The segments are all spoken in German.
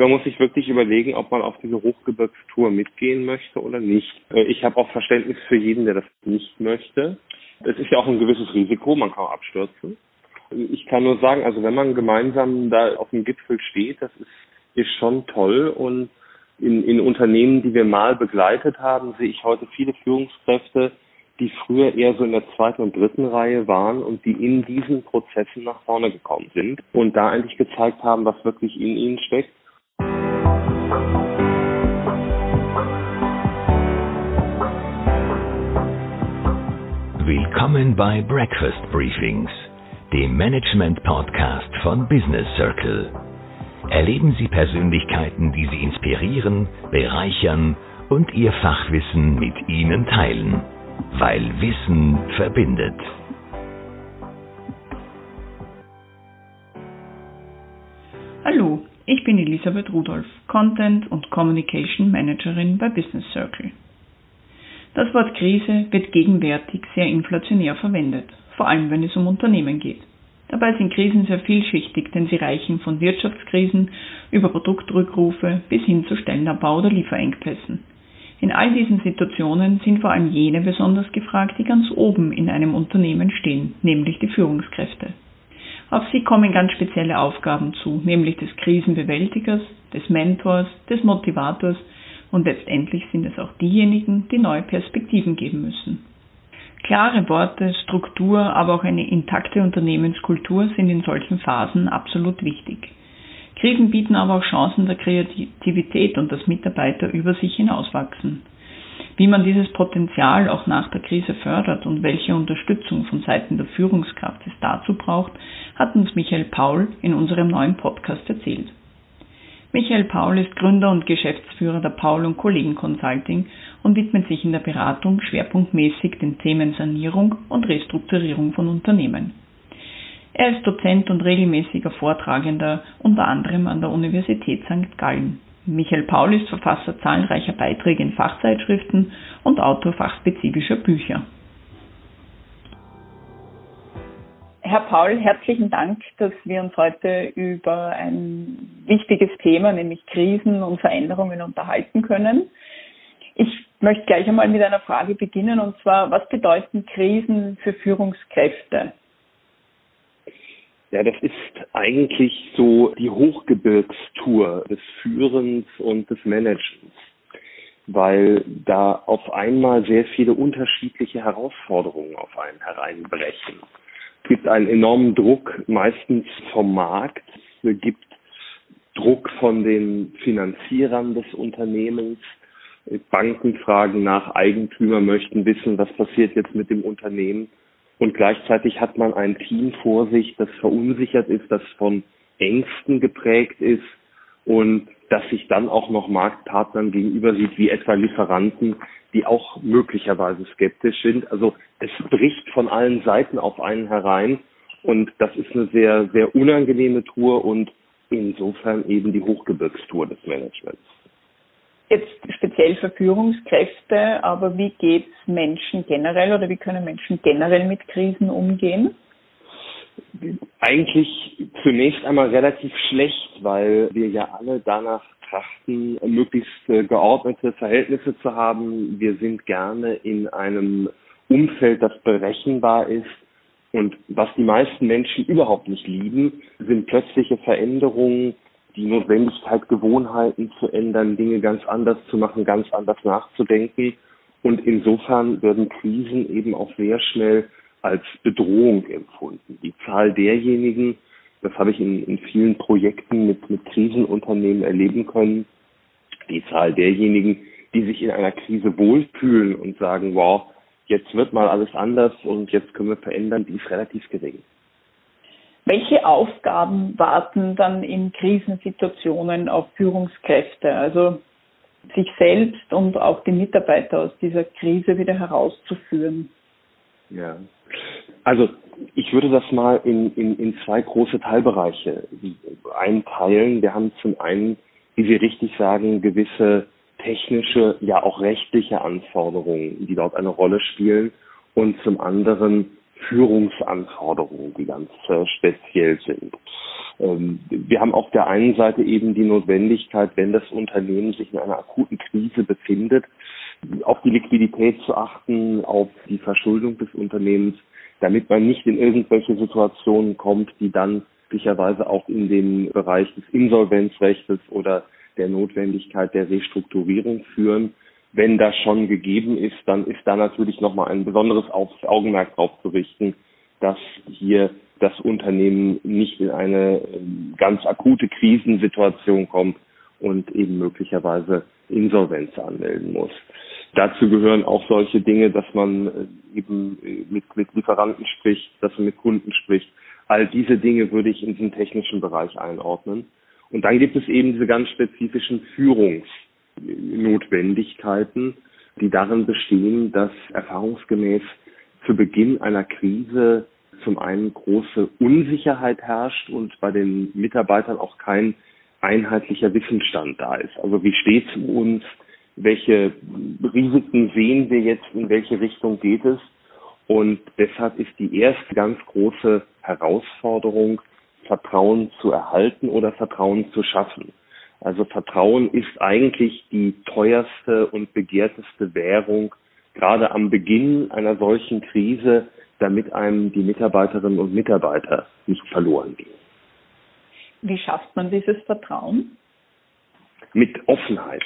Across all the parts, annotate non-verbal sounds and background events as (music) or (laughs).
man muss sich wirklich überlegen, ob man auf diese Hochgebirgstour mitgehen möchte oder nicht. Äh, ich habe auch Verständnis für jeden, der das nicht möchte. Es ist ja auch ein gewisses Risiko, man kann abstürzen. Ich kann nur sagen, also wenn man gemeinsam da auf dem Gipfel steht, das ist, ist schon toll und in, in Unternehmen, die wir mal begleitet haben, sehe ich heute viele Führungskräfte, die früher eher so in der zweiten und dritten Reihe waren und die in diesen Prozessen nach vorne gekommen sind und da eigentlich gezeigt haben, was wirklich in ihnen steckt. Willkommen bei Breakfast Briefings, dem Management-Podcast von Business Circle. Erleben Sie Persönlichkeiten, die Sie inspirieren, bereichern und Ihr Fachwissen mit Ihnen teilen. Weil Wissen verbindet. Hallo, ich bin Elisabeth Rudolph, Content und Communication Managerin bei Business Circle. Das Wort Krise wird gegenwärtig sehr inflationär verwendet, vor allem wenn es um Unternehmen geht. Dabei sind Krisen sehr vielschichtig, denn sie reichen von Wirtschaftskrisen über Produktrückrufe bis hin zu Stellenabbau oder Lieferengpässen. In all diesen Situationen sind vor allem jene besonders gefragt, die ganz oben in einem Unternehmen stehen, nämlich die Führungskräfte. Auf sie kommen ganz spezielle Aufgaben zu, nämlich des Krisenbewältigers, des Mentors, des Motivators und letztendlich sind es auch diejenigen, die neue Perspektiven geben müssen. Klare Worte, Struktur, aber auch eine intakte Unternehmenskultur sind in solchen Phasen absolut wichtig. Krisen bieten aber auch Chancen der Kreativität und dass Mitarbeiter über sich hinauswachsen. Wie man dieses Potenzial auch nach der Krise fördert und welche Unterstützung von Seiten der Führungskraft es dazu braucht, hat uns Michael Paul in unserem neuen Podcast erzählt. Michael Paul ist Gründer und Geschäftsführer der Paul und Kollegen Consulting und widmet sich in der Beratung schwerpunktmäßig den Themen Sanierung und Restrukturierung von Unternehmen. Er ist Dozent und regelmäßiger Vortragender, unter anderem an der Universität St. Gallen. Michael Paul ist Verfasser zahlreicher Beiträge in Fachzeitschriften und Autor fachspezifischer Bücher. Herr Paul, herzlichen Dank, dass wir uns heute über ein wichtiges Thema, nämlich Krisen und Veränderungen unterhalten können. Ich möchte gleich einmal mit einer Frage beginnen, und zwar, was bedeuten Krisen für Führungskräfte? Ja, das ist eigentlich so die Hochgebirgstour des Führens und des Managements, weil da auf einmal sehr viele unterschiedliche Herausforderungen auf einen hereinbrechen. Es gibt einen enormen Druck, meistens vom Markt. Es gibt Druck von den Finanzierern des Unternehmens. Banken fragen nach, Eigentümer möchten wissen, was passiert jetzt mit dem Unternehmen und gleichzeitig hat man ein Team vor sich, das verunsichert ist, das von Ängsten geprägt ist und das sich dann auch noch Marktpartnern gegenüber sieht, wie etwa Lieferanten, die auch möglicherweise skeptisch sind. Also es bricht von allen Seiten auf einen herein und das ist eine sehr, sehr unangenehme Tour und insofern eben die Hochgebirgstour des Managements jetzt speziell für Führungskräfte, aber wie geht es Menschen generell oder wie können Menschen generell mit Krisen umgehen? Eigentlich zunächst einmal relativ schlecht, weil wir ja alle danach trachten, möglichst äh, geordnete Verhältnisse zu haben. Wir sind gerne in einem Umfeld, das berechenbar ist. Und was die meisten Menschen überhaupt nicht lieben, sind plötzliche Veränderungen, die Notwendigkeit, Gewohnheiten zu ändern, Dinge ganz anders zu machen, ganz anders nachzudenken. Und insofern werden Krisen eben auch sehr schnell als Bedrohung empfunden. Die Zahl derjenigen, das habe ich in, in vielen Projekten mit, mit Krisenunternehmen erleben können, die Zahl derjenigen, die sich in einer Krise wohlfühlen und sagen, wow, jetzt wird mal alles anders und jetzt können wir verändern, die ist relativ gering. Welche Aufgaben warten dann in Krisensituationen auf Führungskräfte? Also sich selbst und auch die Mitarbeiter aus dieser Krise wieder herauszuführen? Ja, also ich würde das mal in, in, in zwei große Teilbereiche einteilen. Wir haben zum einen, wie Sie richtig sagen, gewisse technische, ja auch rechtliche Anforderungen, die dort eine Rolle spielen. Und zum anderen Führungsanforderungen, die ganz äh, speziell sind. Ähm, wir haben auf der einen Seite eben die Notwendigkeit, wenn das Unternehmen sich in einer akuten Krise befindet, auf die Liquidität zu achten, auf die Verschuldung des Unternehmens, damit man nicht in irgendwelche Situationen kommt, die dann möglicherweise auch in den Bereich des Insolvenzrechts oder der Notwendigkeit der Restrukturierung führen. Wenn das schon gegeben ist, dann ist da natürlich nochmal ein besonderes Augenmerk darauf zu richten, dass hier das Unternehmen nicht in eine ähm, ganz akute Krisensituation kommt und eben möglicherweise Insolvenz anmelden muss. Dazu gehören auch solche Dinge, dass man äh, eben äh, mit, mit Lieferanten spricht, dass man mit Kunden spricht. All diese Dinge würde ich in den technischen Bereich einordnen. Und dann gibt es eben diese ganz spezifischen Führungsnotwendigkeiten, die darin bestehen, dass erfahrungsgemäß zu Beginn einer Krise zum einen große Unsicherheit herrscht und bei den Mitarbeitern auch kein einheitlicher Wissensstand da ist. Also wie steht es um uns? Welche Risiken sehen wir jetzt? In welche Richtung geht es? Und deshalb ist die erste ganz große Herausforderung, Vertrauen zu erhalten oder Vertrauen zu schaffen. Also Vertrauen ist eigentlich die teuerste und begehrteste Währung, gerade am Beginn einer solchen Krise, damit einem die Mitarbeiterinnen und Mitarbeiter nicht verloren gehen. Wie schafft man dieses Vertrauen? Mit Offenheit.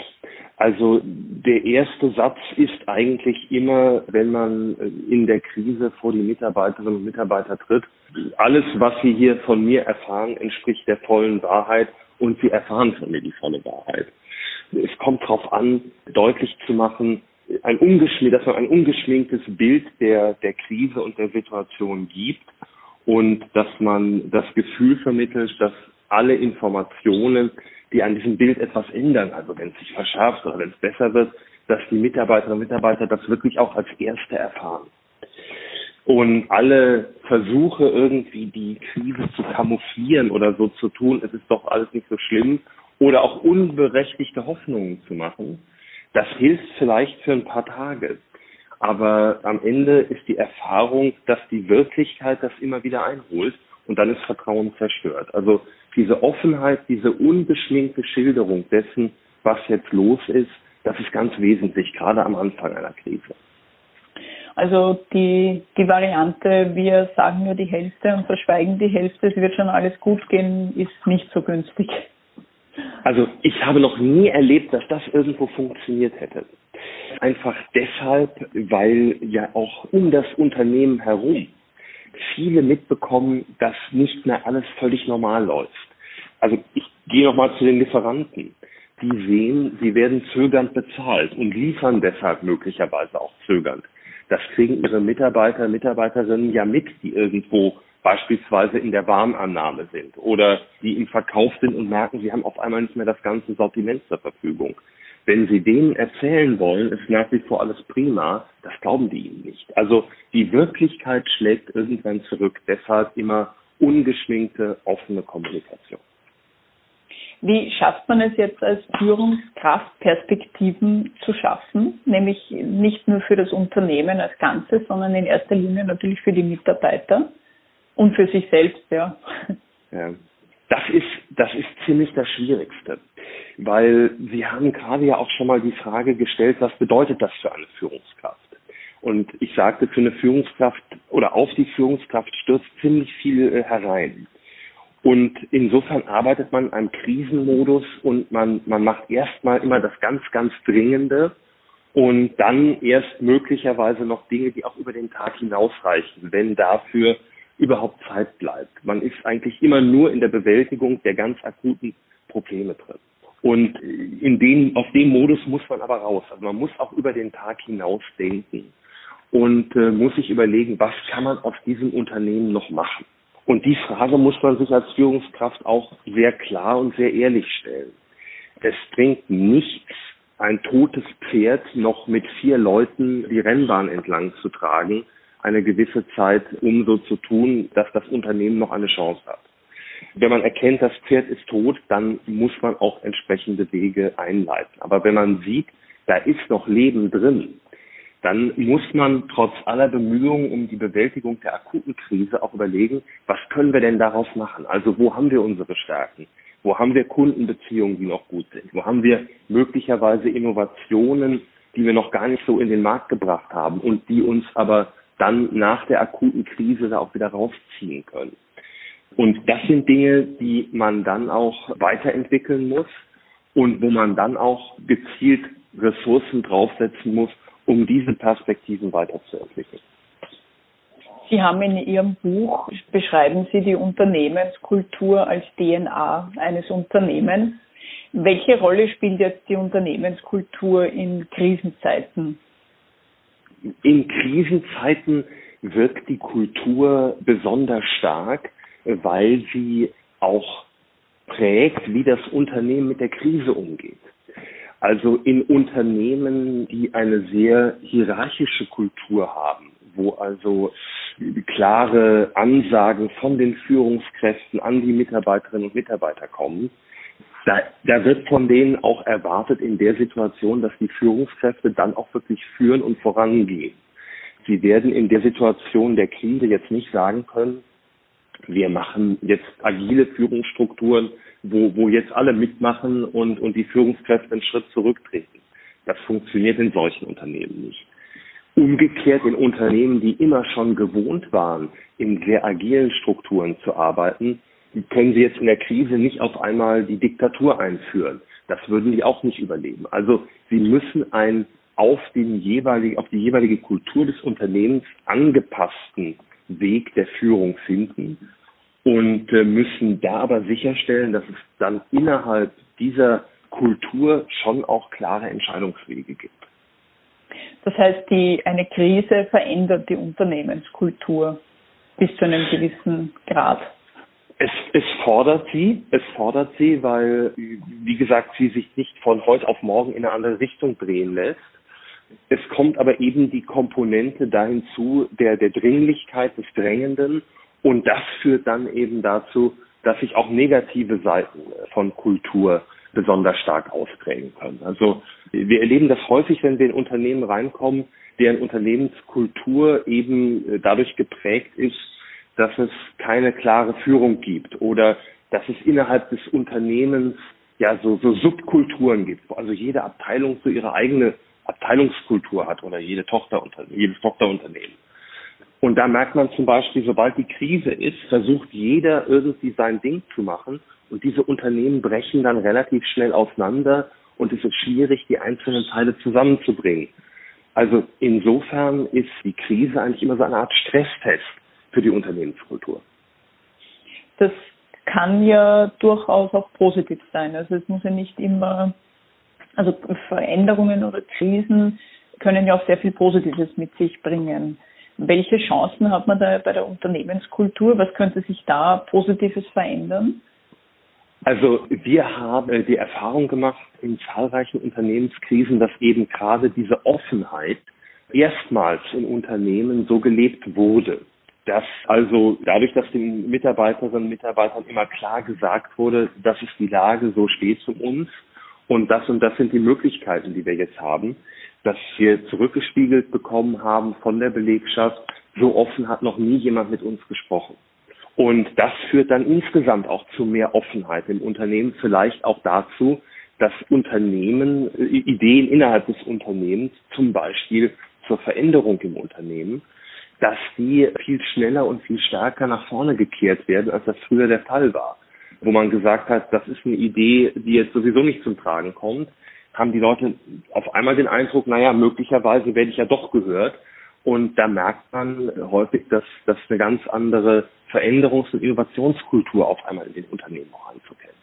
Also der erste Satz ist eigentlich immer, wenn man in der Krise vor die Mitarbeiterinnen und Mitarbeiter tritt, alles, was Sie hier von mir erfahren, entspricht der vollen Wahrheit und Sie erfahren von mir die volle Wahrheit. Es kommt darauf an, deutlich zu machen, ein dass man ein ungeschminktes Bild der, der Krise und der Situation gibt und dass man das Gefühl vermittelt, dass alle Informationen, die an diesem Bild etwas ändern, also wenn es sich verschärft oder wenn es besser wird, dass die Mitarbeiterinnen und Mitarbeiter das wirklich auch als Erste erfahren. Und alle Versuche, irgendwie die Krise zu kamouflieren oder so zu tun, es ist doch alles nicht so schlimm, oder auch unberechtigte Hoffnungen zu machen, das hilft vielleicht für ein paar Tage. Aber am Ende ist die Erfahrung, dass die Wirklichkeit das immer wieder einholt und dann ist Vertrauen zerstört. Also diese Offenheit, diese unbeschminkte Schilderung dessen, was jetzt los ist, das ist ganz wesentlich, gerade am Anfang einer Krise. Also die, die Variante, wir sagen nur die Hälfte und verschweigen die Hälfte, es wird schon alles gut gehen, ist nicht so günstig. Also ich habe noch nie erlebt, dass das irgendwo funktioniert hätte. Einfach deshalb, weil ja auch um das Unternehmen herum viele mitbekommen, dass nicht mehr alles völlig normal läuft. Also ich gehe nochmal zu den Lieferanten. Die sehen, sie werden zögernd bezahlt und liefern deshalb möglicherweise auch zögernd. Das kriegen ihre Mitarbeiter, Mitarbeiterinnen ja mit, die irgendwo beispielsweise in der Warnannahme sind oder die im Verkauf sind und merken, sie haben auf einmal nicht mehr das ganze Sortiment zur Verfügung. Wenn Sie denen erzählen wollen, ist nach wie vor alles prima, das glauben die Ihnen nicht. Also die Wirklichkeit schlägt irgendwann zurück. Deshalb immer ungeschminkte, offene Kommunikation. Wie schafft man es jetzt als Führungskraft, Perspektiven zu schaffen, nämlich nicht nur für das Unternehmen als Ganzes, sondern in erster Linie natürlich für die Mitarbeiter? Und für sich selbst, ja. ja. Das ist, das ist ziemlich das Schwierigste, weil Sie haben gerade ja auch schon mal die Frage gestellt, was bedeutet das für eine Führungskraft? Und ich sagte, für eine Führungskraft oder auf die Führungskraft stürzt ziemlich viel äh, herein. Und insofern arbeitet man in einem Krisenmodus und man, man macht erstmal immer das ganz, ganz Dringende und dann erst möglicherweise noch Dinge, die auch über den Tag hinausreichen, wenn dafür überhaupt Zeit bleibt. Man ist eigentlich immer nur in der Bewältigung der ganz akuten Probleme drin. Und in dem, auf dem Modus muss man aber raus. Also man muss auch über den Tag hinaus denken und äh, muss sich überlegen, was kann man aus diesem Unternehmen noch machen. Und die Frage muss man sich als Führungskraft auch sehr klar und sehr ehrlich stellen. Es bringt nichts, ein totes Pferd noch mit vier Leuten die Rennbahn entlang zu tragen, eine gewisse Zeit, um so zu tun, dass das Unternehmen noch eine Chance hat. Wenn man erkennt, das Pferd ist tot, dann muss man auch entsprechende Wege einleiten. Aber wenn man sieht, da ist noch Leben drin, dann muss man trotz aller Bemühungen um die Bewältigung der akuten Krise auch überlegen, was können wir denn daraus machen? Also wo haben wir unsere Stärken? Wo haben wir Kundenbeziehungen, die noch gut sind? Wo haben wir möglicherweise Innovationen, die wir noch gar nicht so in den Markt gebracht haben und die uns aber dann nach der akuten Krise da auch wieder rausziehen können? Und das sind Dinge, die man dann auch weiterentwickeln muss und wo man dann auch gezielt Ressourcen draufsetzen muss, um diese Perspektiven weiterzuentwickeln. Sie haben in Ihrem Buch, beschreiben Sie die Unternehmenskultur als DNA eines Unternehmens. Welche Rolle spielt jetzt die Unternehmenskultur in Krisenzeiten? In Krisenzeiten wirkt die Kultur besonders stark, weil sie auch prägt, wie das Unternehmen mit der Krise umgeht. Also in Unternehmen, die eine sehr hierarchische Kultur haben, wo also klare Ansagen von den Führungskräften an die Mitarbeiterinnen und Mitarbeiter kommen, da, da wird von denen auch erwartet in der Situation, dass die Führungskräfte dann auch wirklich führen und vorangehen. Sie werden in der Situation der Krise jetzt nicht sagen können, wir machen jetzt agile Führungsstrukturen, wo, wo jetzt alle mitmachen und, und die Führungskräfte einen Schritt zurücktreten. Das funktioniert in solchen Unternehmen nicht. Umgekehrt in Unternehmen, die immer schon gewohnt waren, in sehr agilen Strukturen zu arbeiten, können sie jetzt in der Krise nicht auf einmal die Diktatur einführen. Das würden die auch nicht überleben. Also sie müssen ein auf den jeweiligen, auf die jeweilige Kultur des Unternehmens angepassten Weg der Führung finden und äh, müssen da aber sicherstellen, dass es dann innerhalb dieser Kultur schon auch klare Entscheidungswege gibt. Das heißt, die, eine Krise verändert die Unternehmenskultur bis zu einem gewissen Grad. Es, es fordert sie, es fordert sie, weil, wie gesagt, sie sich nicht von heute auf morgen in eine andere Richtung drehen lässt. Es kommt aber eben die Komponente dahin zu, der, der Dringlichkeit des Drängenden und das führt dann eben dazu, dass sich auch negative Seiten von Kultur besonders stark ausprägen können. Also wir erleben das häufig, wenn wir in Unternehmen reinkommen, deren Unternehmenskultur eben dadurch geprägt ist, dass es keine klare Führung gibt oder dass es innerhalb des Unternehmens ja so, so Subkulturen gibt, wo also jede Abteilung so ihre eigene Abteilungskultur hat oder jede Tochterunternehmen, jedes Tochterunternehmen. Und da merkt man zum Beispiel, sobald die Krise ist, versucht jeder irgendwie sein Ding zu machen. Und diese Unternehmen brechen dann relativ schnell auseinander und es ist schwierig, die einzelnen Teile zusammenzubringen. Also insofern ist die Krise eigentlich immer so eine Art Stresstest für die Unternehmenskultur. Das kann ja durchaus auch positiv sein. Also es muss ja nicht immer, also Veränderungen oder Krisen können ja auch sehr viel Positives mit sich bringen. Welche Chancen hat man da bei der Unternehmenskultur? Was könnte sich da Positives verändern? Also wir haben die Erfahrung gemacht in zahlreichen Unternehmenskrisen, dass eben gerade diese Offenheit erstmals in Unternehmen so gelebt wurde, dass also dadurch, dass den Mitarbeiterinnen und Mitarbeitern immer klar gesagt wurde, das ist die Lage, so steht es um uns und das und das sind die Möglichkeiten, die wir jetzt haben, dass wir zurückgespiegelt bekommen haben von der Belegschaft, so offen hat noch nie jemand mit uns gesprochen. Und das führt dann insgesamt auch zu mehr Offenheit im Unternehmen, vielleicht auch dazu, dass Unternehmen, äh, Ideen innerhalb des Unternehmens, zum Beispiel zur Veränderung im Unternehmen, dass die viel schneller und viel stärker nach vorne gekehrt werden, als das früher der Fall war. Wo man gesagt hat, das ist eine Idee, die jetzt sowieso nicht zum Tragen kommt haben die Leute auf einmal den Eindruck, naja, möglicherweise werde ich ja doch gehört. Und da merkt man häufig, dass, dass eine ganz andere Veränderungs- und Innovationskultur auf einmal in den Unternehmen auch anzukennen.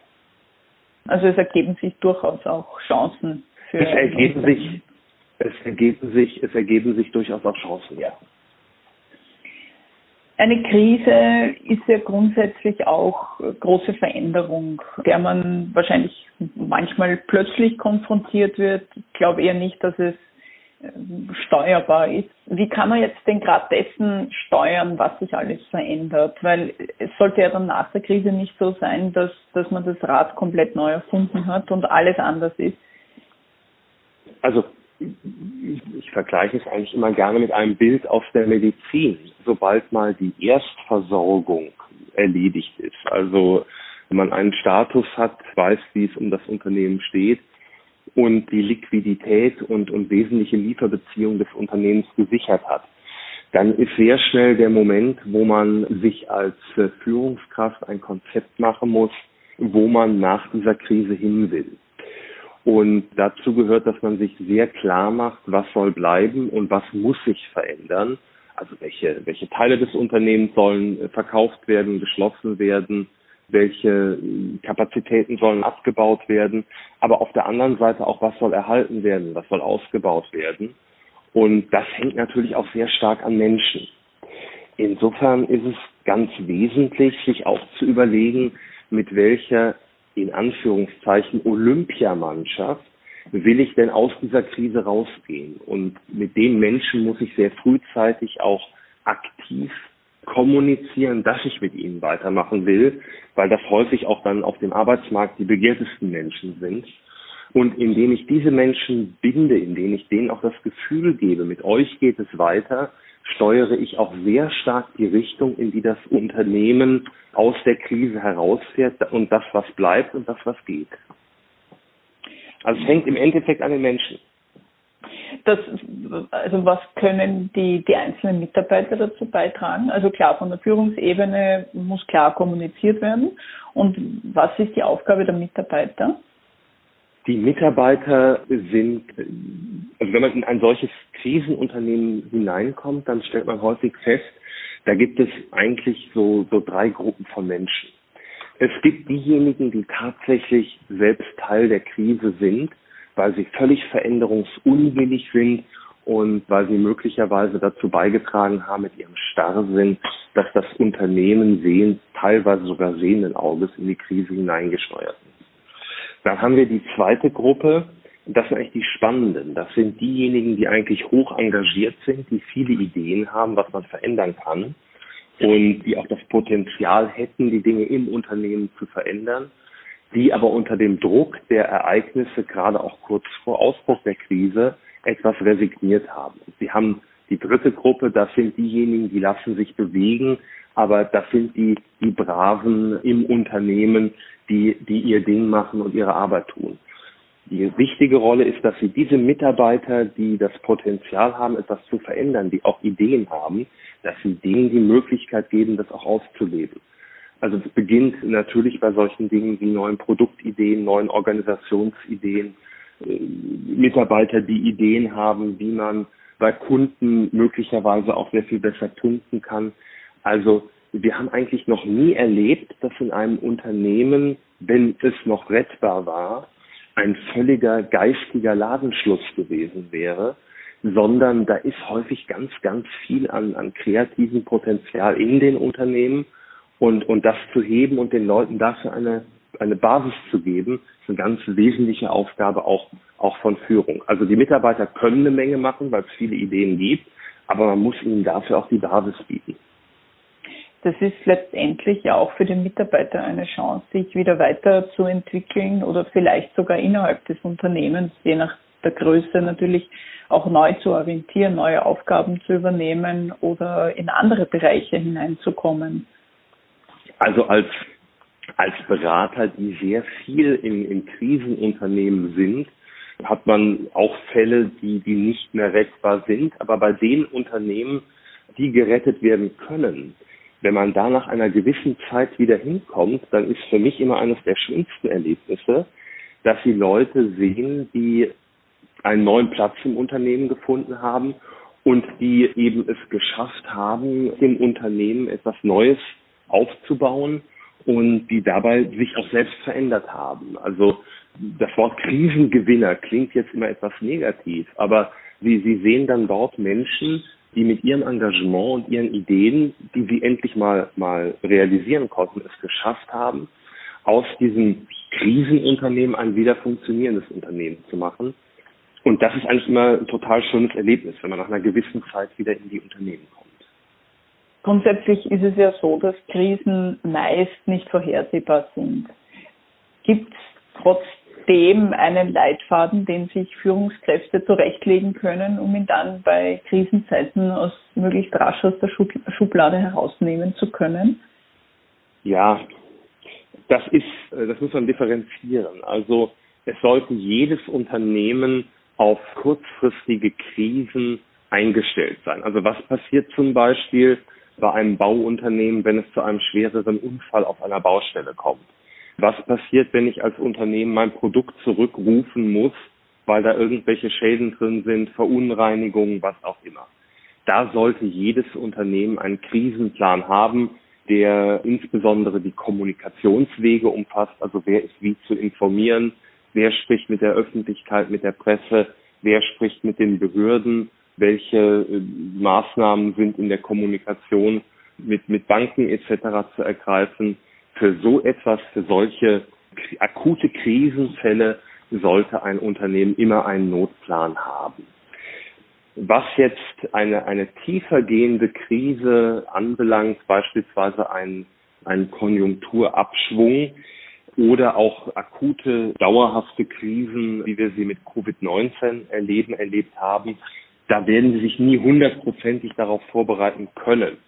Also es ergeben sich durchaus auch Chancen für es ergeben sich es ergeben sich es ergeben sich durchaus auch Chancen, ja. Eine Krise ist ja grundsätzlich auch große Veränderung, der man wahrscheinlich manchmal plötzlich konfrontiert wird. Ich glaube eher nicht, dass es äh, steuerbar ist. Wie kann man jetzt denn gerade dessen steuern, was sich alles verändert? Weil es sollte ja dann nach der Krise nicht so sein, dass, dass man das Rad komplett neu erfunden hat und alles anders ist. Also ich vergleiche es eigentlich immer gerne mit einem Bild aus der Medizin. Sobald mal die Erstversorgung erledigt ist, also wenn man einen Status hat, weiß, wie es um das Unternehmen steht und die Liquidität und, und wesentliche Lieferbeziehungen des Unternehmens gesichert hat, dann ist sehr schnell der Moment, wo man sich als Führungskraft ein Konzept machen muss, wo man nach dieser Krise hin will. Und dazu gehört, dass man sich sehr klar macht, was soll bleiben und was muss sich verändern. Also welche, welche Teile des Unternehmens sollen äh, verkauft werden, geschlossen werden, welche äh, Kapazitäten sollen abgebaut werden, aber auf der anderen Seite auch, was soll erhalten werden, was soll ausgebaut werden. Und das hängt natürlich auch sehr stark an Menschen. Insofern ist es ganz wesentlich, sich auch zu überlegen, mit welcher in Anführungszeichen Olympiamannschaft will ich denn aus dieser Krise rausgehen? Und mit den Menschen muss ich sehr frühzeitig auch aktiv kommunizieren, dass ich mit ihnen weitermachen will, weil das häufig auch dann auf dem Arbeitsmarkt die begehrtesten Menschen sind. Und indem ich diese Menschen binde, indem ich denen auch das Gefühl gebe, mit euch geht es weiter, steuere ich auch sehr stark die Richtung, in die das Unternehmen aus der Krise herausfährt und das, was bleibt und das, was geht. Also es hängt im Endeffekt an den Menschen. Das, also was können die, die einzelnen Mitarbeiter dazu beitragen? Also klar, von der Führungsebene muss klar kommuniziert werden. Und was ist die Aufgabe der Mitarbeiter? Die Mitarbeiter sind, also wenn man in ein solches Krisenunternehmen hineinkommt, dann stellt man häufig fest, da gibt es eigentlich so, so drei Gruppen von Menschen. Es gibt diejenigen, die tatsächlich selbst Teil der Krise sind, weil sie völlig veränderungsunwillig sind und weil sie möglicherweise dazu beigetragen haben mit ihrem Starrsinn, dass das Unternehmen sehen, teilweise sogar sehenden Auges in die Krise hineingesteuert ist. Dann haben wir die zweite Gruppe, das sind eigentlich die Spannenden. Das sind diejenigen, die eigentlich hoch engagiert sind, die viele Ideen haben, was man verändern kann und die auch das Potenzial hätten, die Dinge im Unternehmen zu verändern, die aber unter dem Druck der Ereignisse, gerade auch kurz vor Ausbruch der Krise, etwas resigniert haben. Sie haben die dritte Gruppe, das sind diejenigen, die lassen sich bewegen, aber das sind die, die Braven im Unternehmen, die, die ihr Ding machen und ihre Arbeit tun. Die wichtige Rolle ist, dass Sie diese Mitarbeiter, die das Potenzial haben, etwas zu verändern, die auch Ideen haben, dass Sie denen die Möglichkeit geben, das auch auszuleben. Also es beginnt natürlich bei solchen Dingen wie neuen Produktideen, neuen Organisationsideen, äh, Mitarbeiter, die Ideen haben, wie man bei Kunden möglicherweise auch sehr viel besser punkten kann. Also wir haben eigentlich noch nie erlebt, dass in einem Unternehmen, wenn es noch rettbar war, ein völliger geistiger Ladenschluss gewesen wäre, sondern da ist häufig ganz, ganz viel an, an kreativem Potenzial in den Unternehmen und, und das zu heben und den Leuten dafür eine, eine Basis zu geben, ist eine ganz wesentliche Aufgabe auch, auch von Führung. Also die Mitarbeiter können eine Menge machen, weil es viele Ideen gibt, aber man muss ihnen dafür auch die Basis bieten das ist letztendlich ja auch für den Mitarbeiter eine Chance, sich wieder weiterzuentwickeln oder vielleicht sogar innerhalb des Unternehmens, je nach der Größe natürlich auch neu zu orientieren, neue Aufgaben zu übernehmen oder in andere Bereiche hineinzukommen. Also als, als Berater, die sehr viel in, in Krisenunternehmen sind, hat man auch Fälle, die, die nicht mehr rettbar sind. Aber bei den Unternehmen, die gerettet werden können, wenn man da nach einer gewissen Zeit wieder hinkommt, dann ist für mich immer eines der schönsten Erlebnisse, dass die Leute sehen, die einen neuen Platz im Unternehmen gefunden haben und die eben es geschafft haben, im Unternehmen etwas Neues aufzubauen und die dabei sich auch selbst verändert haben. Also das Wort Krisengewinner klingt jetzt immer etwas negativ, aber sie, sie sehen dann dort Menschen, die mit ihrem Engagement und ihren Ideen, die sie endlich mal, mal realisieren konnten, es geschafft haben, aus diesem Krisenunternehmen ein wieder funktionierendes Unternehmen zu machen. Und das ist eigentlich immer ein total schönes Erlebnis, wenn man nach einer gewissen Zeit wieder in die Unternehmen kommt. Grundsätzlich ist es ja so, dass Krisen meist nicht vorhersehbar sind. Gibt es trotz dem einen Leitfaden, den sich Führungskräfte zurechtlegen können, um ihn dann bei Krisenzeiten aus möglichst rasch aus der Schublade herausnehmen zu können? Ja, das ist, äh, das muss man differenzieren. Also es sollte jedes Unternehmen auf kurzfristige Krisen eingestellt sein. Also was passiert zum Beispiel bei einem Bauunternehmen, wenn es zu einem schwereren Unfall auf einer Baustelle kommt? Was passiert, wenn ich als Unternehmen mein Produkt zurückrufen muss, weil da irgendwelche Schäden drin sind, Verunreinigungen, was auch immer? Da sollte jedes Unternehmen einen Krisenplan haben, der insbesondere die Kommunikationswege umfasst, also wer ist wie zu informieren, wer spricht mit der Öffentlichkeit, mit der Presse, wer spricht mit den Behörden, welche äh, Maßnahmen sind in der Kommunikation mit, mit Banken etc. zu ergreifen. Für so etwas, für solche akute Krisenfälle sollte ein Unternehmen immer einen Notplan haben. Was jetzt eine, eine tiefer Krise anbelangt, beispielsweise ein, ein Konjunkturabschwung oder auch akute, dauerhafte Krisen, wie wir sie mit Covid-19 erleben, erlebt haben, da werden Sie sich nie hundertprozentig darauf vorbereiten können.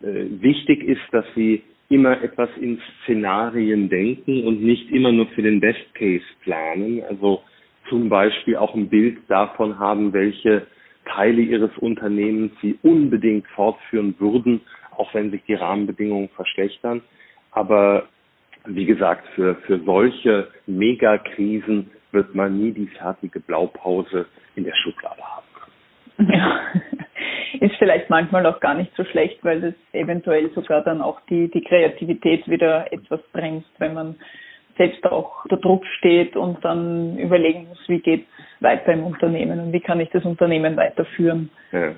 Äh, wichtig ist, dass Sie immer etwas in Szenarien denken und nicht immer nur für den Best Case planen. Also zum Beispiel auch ein Bild davon haben, welche Teile ihres Unternehmens sie unbedingt fortführen würden, auch wenn sich die Rahmenbedingungen verschlechtern. Aber wie gesagt, für, für solche Megakrisen wird man nie die fertige Blaupause in der Schublade haben. Ja, ist vielleicht manchmal auch gar nicht so schlecht, weil das eventuell sogar dann auch die, die Kreativität wieder etwas bremst, wenn man selbst auch unter Druck steht und dann überlegen muss, wie geht es weiter im Unternehmen und wie kann ich das Unternehmen weiterführen. Ja.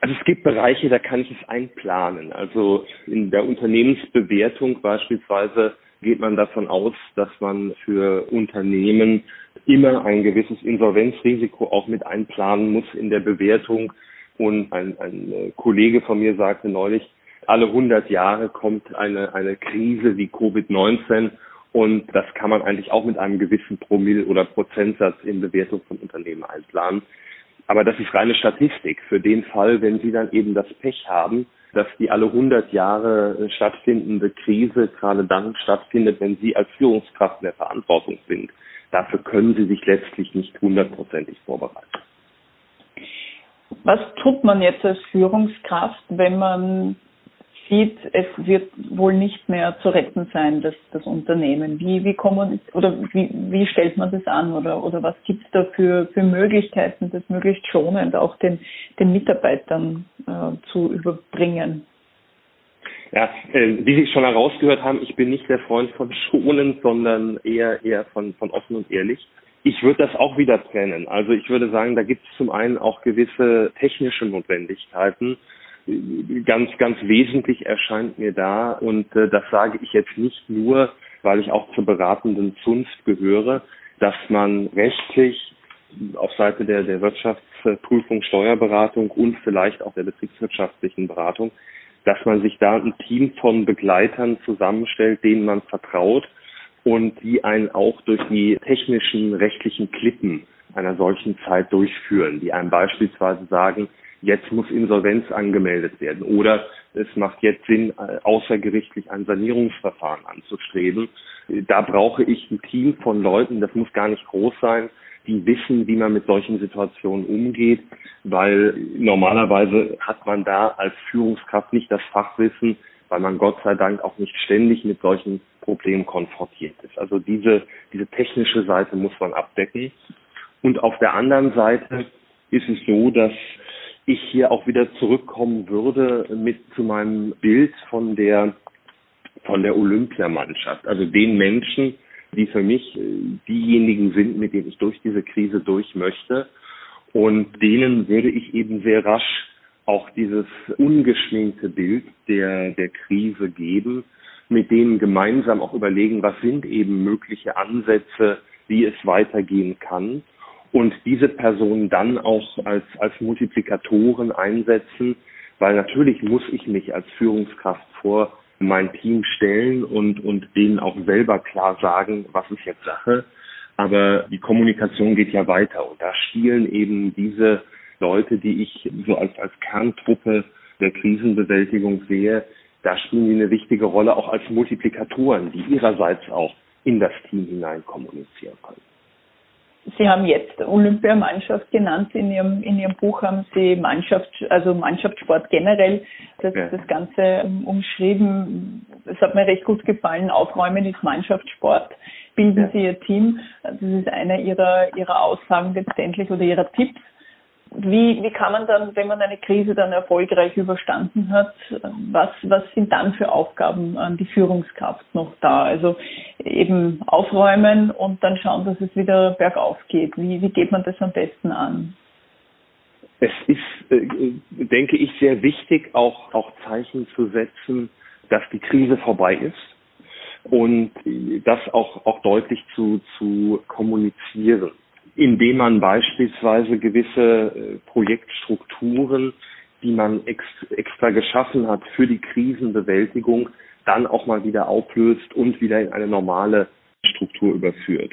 Also es gibt Bereiche, da kann ich es einplanen. Also in der Unternehmensbewertung beispielsweise geht man davon aus, dass man für Unternehmen immer ein gewisses Insolvenzrisiko auch mit einplanen muss in der Bewertung. Und ein, ein Kollege von mir sagte neulich, alle 100 Jahre kommt eine, eine Krise wie Covid-19 und das kann man eigentlich auch mit einem gewissen Promille oder Prozentsatz in Bewertung von Unternehmen einplanen. Aber das ist reine Statistik. Für den Fall, wenn Sie dann eben das Pech haben, dass die alle 100 Jahre stattfindende Krise gerade dann stattfindet, wenn Sie als Führungskraft in der Verantwortung sind. Dafür können Sie sich letztlich nicht hundertprozentig vorbereiten. Was tut man jetzt als Führungskraft, wenn man sieht, es wird wohl nicht mehr zu retten sein, das, das Unternehmen. Wie, wie oder wie, wie stellt man das an oder, oder was gibt es da für, für Möglichkeiten, das möglichst schonend auch den, den Mitarbeitern äh, zu überbringen? Ja, äh, wie Sie schon herausgehört haben, ich bin nicht der Freund von schonend, sondern eher, eher von, von offen und ehrlich. Ich würde das auch wieder trennen. Also ich würde sagen, da gibt es zum einen auch gewisse technische Notwendigkeiten, ganz, ganz wesentlich erscheint mir da. Und äh, das sage ich jetzt nicht nur, weil ich auch zur beratenden Zunft gehöre, dass man rechtlich auf Seite der, der Wirtschaftsprüfung, Steuerberatung und vielleicht auch der betriebswirtschaftlichen Beratung, dass man sich da ein Team von Begleitern zusammenstellt, denen man vertraut und die einen auch durch die technischen rechtlichen Klippen einer solchen Zeit durchführen, die einem beispielsweise sagen, jetzt muss Insolvenz angemeldet werden oder es macht jetzt Sinn, äh, außergerichtlich ein Sanierungsverfahren anzustreben. Da brauche ich ein Team von Leuten, das muss gar nicht groß sein, die wissen, wie man mit solchen Situationen umgeht, weil normalerweise hat man da als Führungskraft nicht das Fachwissen, weil man Gott sei Dank auch nicht ständig mit solchen Problemen konfrontiert ist. Also diese, diese technische Seite muss man abdecken. Und auf der anderen Seite ist es so, dass ich hier auch wieder zurückkommen würde mit zu meinem Bild von der von der Olympiamannschaft, also den Menschen, die für mich äh, diejenigen sind, mit denen ich durch diese Krise durch möchte. Und denen würde ich eben sehr rasch auch dieses ungeschminkte Bild der, der Krise geben, mit denen gemeinsam auch überlegen, was sind eben mögliche Ansätze, wie es weitergehen kann und diese Personen dann auch als, als Multiplikatoren einsetzen, weil natürlich muss ich mich als Führungskraft vor mein Team stellen und, und denen auch selber klar sagen, was ist jetzt Sache. Aber die Kommunikation geht ja weiter und da spielen eben diese Leute, die ich so als, als Kerntruppe der Krisenbewältigung sehe, da spielen die eine wichtige Rolle auch als Multiplikatoren, die ihrerseits auch in das Team hinein kommunizieren können. Sie haben jetzt Olympiamannschaft genannt. In Ihrem, in Ihrem Buch haben Sie Mannschaft, also Mannschaftssport generell, das, ja. das Ganze umschrieben. Es hat mir recht gut gefallen. Aufräumen ist Mannschaftssport. Bilden ja. Sie Ihr Team. Das ist eine Ihrer, Ihrer Aussagen letztendlich oder Ihrer Tipps. Wie, wie kann man dann, wenn man eine Krise dann erfolgreich überstanden hat, was, was sind dann für Aufgaben an die Führungskraft noch da? Also eben aufräumen und dann schauen, dass es wieder bergauf geht. Wie, wie geht man das am besten an? Es ist, äh, denke ich, sehr wichtig, auch, auch Zeichen zu setzen, dass die Krise vorbei ist und das auch, auch deutlich zu, zu kommunizieren indem man beispielsweise gewisse äh, Projektstrukturen, die man ex, extra geschaffen hat für die Krisenbewältigung, dann auch mal wieder auflöst und wieder in eine normale Struktur überführt.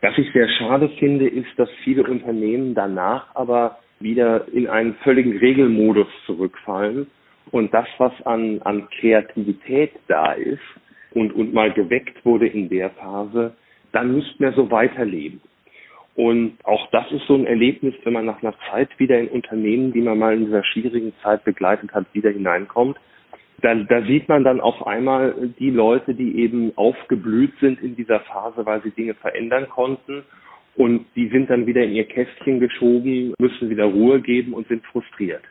Was ich sehr schade finde, ist, dass viele Unternehmen danach aber wieder in einen völligen Regelmodus zurückfallen und das, was an, an Kreativität da ist und, und mal geweckt wurde in der Phase, dann nicht mehr so weiterleben. Und auch das ist so ein Erlebnis, wenn man nach einer Zeit wieder in Unternehmen, die man mal in dieser schwierigen Zeit begleitet hat, wieder hineinkommt. Da, da sieht man dann auf einmal die Leute, die eben aufgeblüht sind in dieser Phase, weil sie Dinge verändern konnten. Und die sind dann wieder in ihr Kästchen geschoben, müssen wieder Ruhe geben und sind frustriert.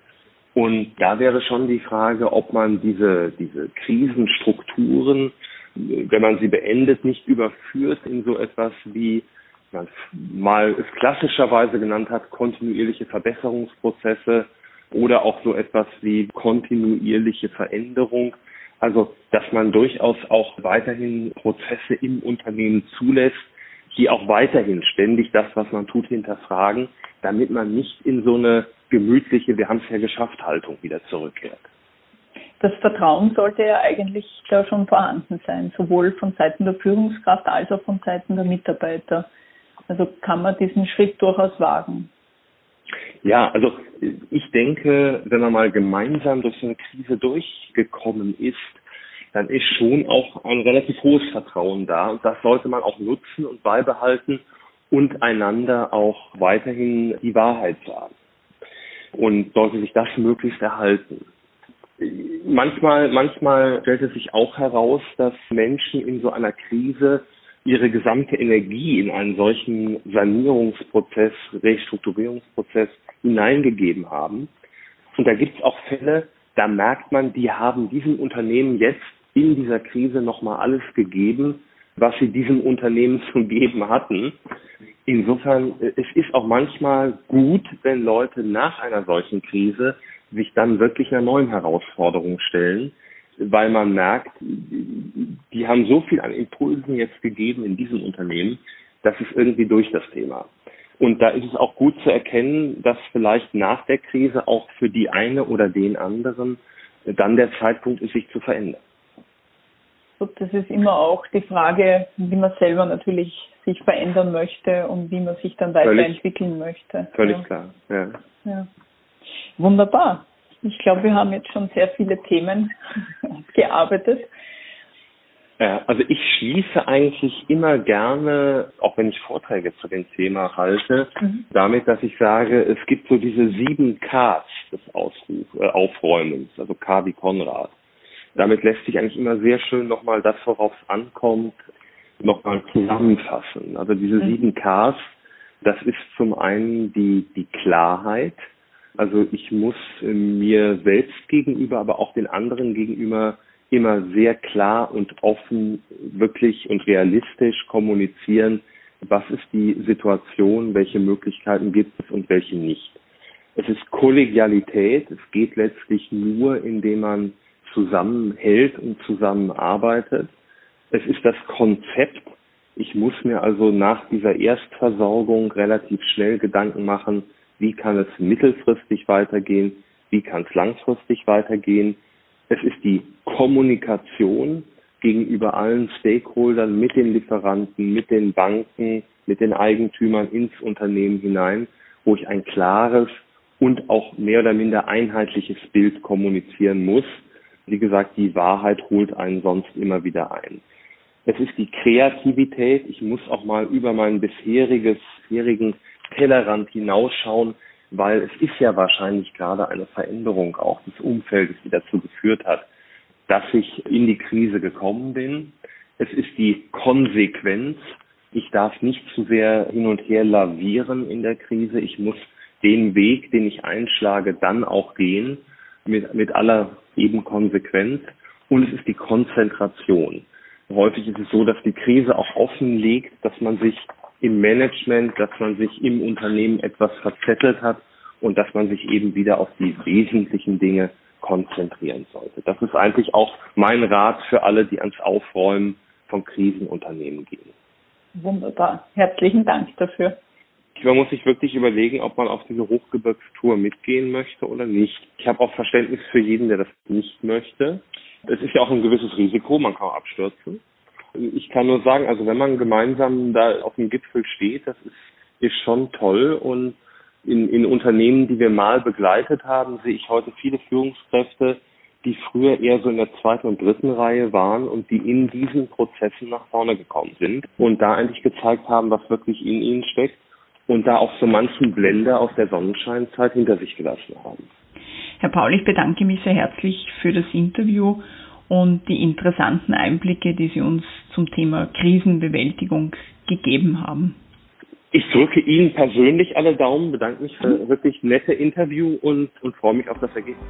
Und da wäre schon die Frage, ob man diese, diese Krisenstrukturen, wenn man sie beendet, nicht überführt in so etwas wie man mal es klassischerweise genannt hat, kontinuierliche Verbesserungsprozesse oder auch so etwas wie kontinuierliche Veränderung. Also, dass man durchaus auch weiterhin Prozesse im Unternehmen zulässt, die auch weiterhin ständig das, was man tut, hinterfragen, damit man nicht in so eine gemütliche, wir haben es ja geschafft, Haltung wieder zurückkehrt. Das Vertrauen sollte ja eigentlich da schon vorhanden sein, sowohl von Seiten der Führungskraft als auch von Seiten der Mitarbeiter. Also kann man diesen Schritt durchaus wagen. Ja, also ich denke, wenn man mal gemeinsam durch so eine Krise durchgekommen ist, dann ist schon auch ein relativ hohes Vertrauen da. Und das sollte man auch nutzen und beibehalten und einander auch weiterhin die Wahrheit sagen. Und sollte sich das möglichst erhalten. Manchmal, manchmal stellt es sich auch heraus, dass Menschen in so einer Krise ihre gesamte Energie in einen solchen Sanierungsprozess, Restrukturierungsprozess hineingegeben haben. Und da gibt es auch Fälle, da merkt man, die haben diesem Unternehmen jetzt in dieser Krise nochmal alles gegeben, was sie diesem Unternehmen (laughs) zu geben hatten. Insofern, äh, es ist auch manchmal gut, wenn Leute nach einer solchen Krise sich dann wirklich einer neuen Herausforderung stellen weil man merkt, die haben so viel an Impulsen jetzt gegeben in diesem Unternehmen, das ist irgendwie durch das Thema. Und da ist es auch gut zu erkennen, dass vielleicht nach der Krise auch für die eine oder den anderen dann der Zeitpunkt ist, sich zu verändern. Das ist immer auch die Frage, wie man selber natürlich sich verändern möchte und wie man sich dann weiterentwickeln völlig, möchte. Völlig ja. klar, ja. ja. Wunderbar. Ich glaube, wir haben jetzt schon sehr viele Themen (laughs) gearbeitet. Also ich schließe eigentlich immer gerne, auch wenn ich Vorträge zu dem Thema halte, mhm. damit, dass ich sage, es gibt so diese sieben Ks des Ausruf, äh, Aufräumens, also K wie Konrad. Damit lässt sich eigentlich immer sehr schön nochmal das, worauf es ankommt, nochmal zusammenfassen. Also diese mhm. sieben Ks, das ist zum einen die, die Klarheit, also ich muss äh, mir selbst gegenüber, aber auch den anderen gegenüber immer sehr klar und offen, wirklich und realistisch kommunizieren, was ist die Situation, welche Möglichkeiten gibt es und welche nicht. Es ist Kollegialität, es geht letztlich nur, indem man zusammenhält und zusammenarbeitet. Es ist das Konzept. Ich muss mir also nach dieser Erstversorgung relativ schnell Gedanken machen, wie kann es mittelfristig weitergehen, wie kann es langfristig weitergehen. Es ist die Kommunikation gegenüber allen Stakeholdern, mit den Lieferanten, mit den Banken, mit den Eigentümern ins Unternehmen hinein, wo ich ein klares und auch mehr oder minder einheitliches Bild kommunizieren muss. Wie gesagt, die Wahrheit holt einen sonst immer wieder ein. Es ist die Kreativität. Ich muss auch mal über meinen bisheriges, bisherigen Tellerrand hinausschauen, weil es ist ja wahrscheinlich gerade eine Veränderung auch des Umfeldes, die dazu geführt hat, dass ich in die Krise gekommen bin. Es ist die Konsequenz. Ich darf nicht zu sehr hin und her lavieren in der Krise. Ich muss den Weg, den ich einschlage, dann auch gehen mit, mit aller eben Konsequenz. Und es ist die Konzentration. Häufig ist es so, dass die Krise auch offenlegt, dass man sich im Management, dass man sich im Unternehmen etwas verzettelt hat und dass man sich eben wieder auf die wesentlichen Dinge konzentrieren sollte. Das ist eigentlich auch mein Rat für alle, die ans Aufräumen von Krisenunternehmen gehen. Wunderbar. Herzlichen Dank dafür. Man muss sich wirklich überlegen, ob man auf diese Hochgebirgstour mitgehen möchte oder nicht. Ich habe auch Verständnis für jeden, der das nicht möchte. Es ist ja auch ein gewisses Risiko, man kann auch abstürzen. Ich kann nur sagen, also wenn man gemeinsam da auf dem Gipfel steht, das ist, ist schon toll und in, in Unternehmen, die wir mal begleitet haben, sehe ich heute viele Führungskräfte, die früher eher so in der zweiten und dritten Reihe waren und die in diesen Prozessen nach vorne gekommen sind und da eigentlich gezeigt haben, was wirklich in ihnen steckt und da auch so manchen Blender aus der Sonnenscheinzeit hinter sich gelassen haben. Herr Paul, ich bedanke mich sehr herzlich für das Interview und die interessanten Einblicke, die Sie uns zum Thema Krisenbewältigung gegeben haben. Ich drücke Ihnen persönlich alle Daumen, bedanke mich für wirklich nette Interview und, und freue mich auf das Ergebnis.